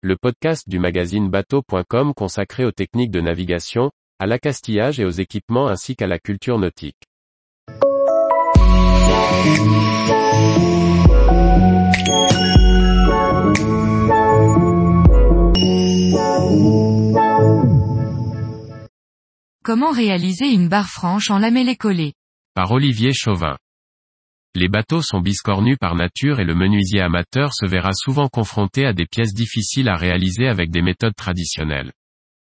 le podcast du magazine bateau.com consacré aux techniques de navigation, à l'accastillage et aux équipements ainsi qu'à la culture nautique. Comment réaliser une barre franche en lamellé collé? Par Olivier Chauvin. Les bateaux sont biscornus par nature et le menuisier amateur se verra souvent confronté à des pièces difficiles à réaliser avec des méthodes traditionnelles.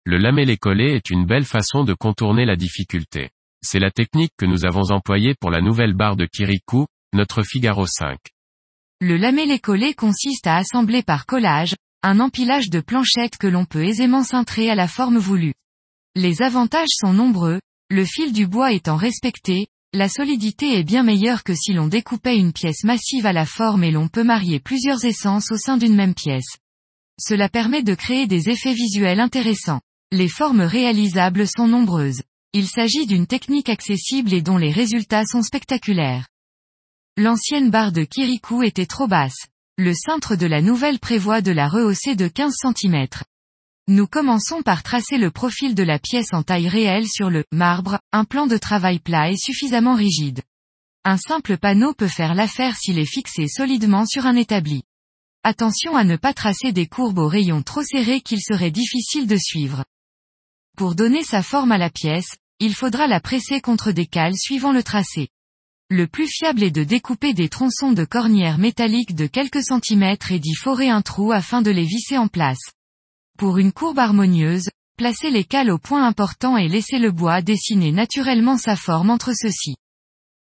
Le lamellé collé est une belle façon de contourner la difficulté. C'est la technique que nous avons employée pour la nouvelle barre de Kirikou, notre Figaro 5. Le lamellé collé consiste à assembler par collage, un empilage de planchettes que l'on peut aisément cintrer à la forme voulue. Les avantages sont nombreux, le fil du bois étant respecté, la solidité est bien meilleure que si l'on découpait une pièce massive à la forme et l'on peut marier plusieurs essences au sein d'une même pièce. Cela permet de créer des effets visuels intéressants. Les formes réalisables sont nombreuses. Il s'agit d'une technique accessible et dont les résultats sont spectaculaires. L'ancienne barre de Kirikou était trop basse. Le cintre de la nouvelle prévoit de la rehausser de 15 cm. Nous commençons par tracer le profil de la pièce en taille réelle sur le marbre, un plan de travail plat et suffisamment rigide. Un simple panneau peut faire l'affaire s'il est fixé solidement sur un établi. Attention à ne pas tracer des courbes aux rayons trop serrés qu'il serait difficile de suivre. Pour donner sa forme à la pièce, il faudra la presser contre des cales suivant le tracé. Le plus fiable est de découper des tronçons de cornières métalliques de quelques centimètres et d'y forer un trou afin de les visser en place. Pour une courbe harmonieuse, placez les cales au point important et laissez le bois dessiner naturellement sa forme entre ceux-ci.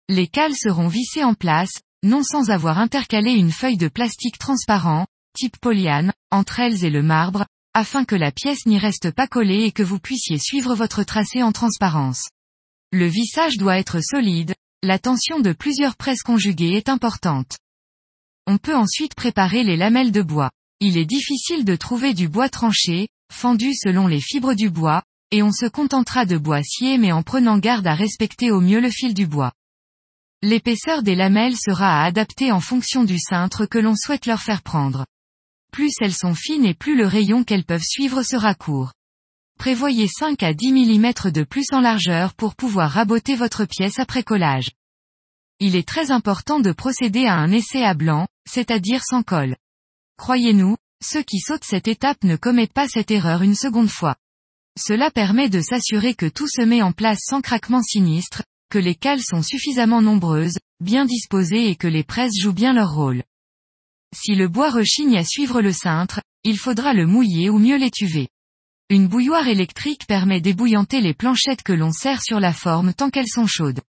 Les cales seront vissées en place, non sans avoir intercalé une feuille de plastique transparent, type polyane, entre elles et le marbre, afin que la pièce n'y reste pas collée et que vous puissiez suivre votre tracé en transparence. Le vissage doit être solide, la tension de plusieurs presses conjuguées est importante. On peut ensuite préparer les lamelles de bois. Il est difficile de trouver du bois tranché, fendu selon les fibres du bois, et on se contentera de bois scié mais en prenant garde à respecter au mieux le fil du bois. L'épaisseur des lamelles sera à adapter en fonction du cintre que l'on souhaite leur faire prendre. Plus elles sont fines et plus le rayon qu'elles peuvent suivre sera court. Prévoyez 5 à 10 mm de plus en largeur pour pouvoir raboter votre pièce après collage. Il est très important de procéder à un essai à blanc, c'est-à-dire sans colle. Croyez-nous, ceux qui sautent cette étape ne commettent pas cette erreur une seconde fois. Cela permet de s'assurer que tout se met en place sans craquement sinistre, que les cales sont suffisamment nombreuses, bien disposées et que les presses jouent bien leur rôle. Si le bois rechigne à suivre le cintre, il faudra le mouiller ou mieux l'étuver. Une bouilloire électrique permet d'ébouillanter les planchettes que l'on serre sur la forme tant qu'elles sont chaudes.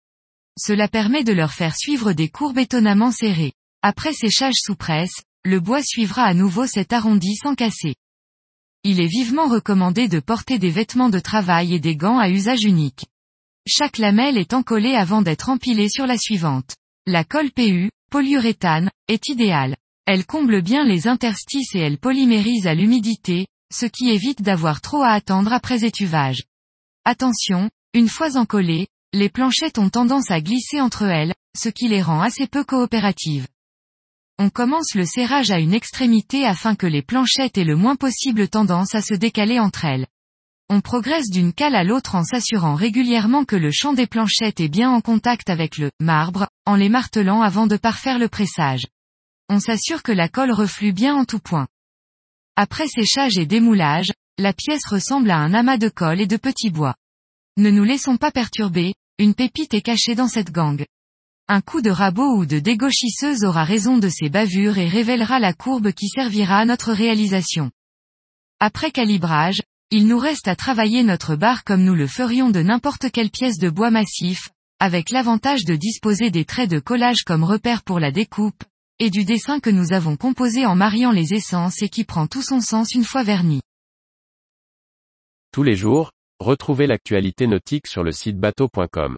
Cela permet de leur faire suivre des courbes étonnamment serrées. Après séchage sous presse, le bois suivra à nouveau cet arrondi sans casser. Il est vivement recommandé de porter des vêtements de travail et des gants à usage unique. Chaque lamelle est encollée avant d'être empilée sur la suivante. La colle PU, polyuréthane, est idéale. Elle comble bien les interstices et elle polymérise à l'humidité, ce qui évite d'avoir trop à attendre après étuvage. Attention, une fois encollées, les planchettes ont tendance à glisser entre elles, ce qui les rend assez peu coopératives. On commence le serrage à une extrémité afin que les planchettes aient le moins possible tendance à se décaler entre elles. On progresse d'une cale à l'autre en s'assurant régulièrement que le champ des planchettes est bien en contact avec le marbre, en les martelant avant de parfaire le pressage. On s'assure que la colle reflue bien en tout point. Après séchage et démoulage, la pièce ressemble à un amas de colle et de petits bois. Ne nous laissons pas perturber, une pépite est cachée dans cette gangue. Un coup de rabot ou de dégauchisseuse aura raison de ces bavures et révélera la courbe qui servira à notre réalisation. Après calibrage, il nous reste à travailler notre barre comme nous le ferions de n'importe quelle pièce de bois massif, avec l'avantage de disposer des traits de collage comme repère pour la découpe, et du dessin que nous avons composé en mariant les essences et qui prend tout son sens une fois verni. Tous les jours, retrouvez l'actualité nautique sur le site bateau.com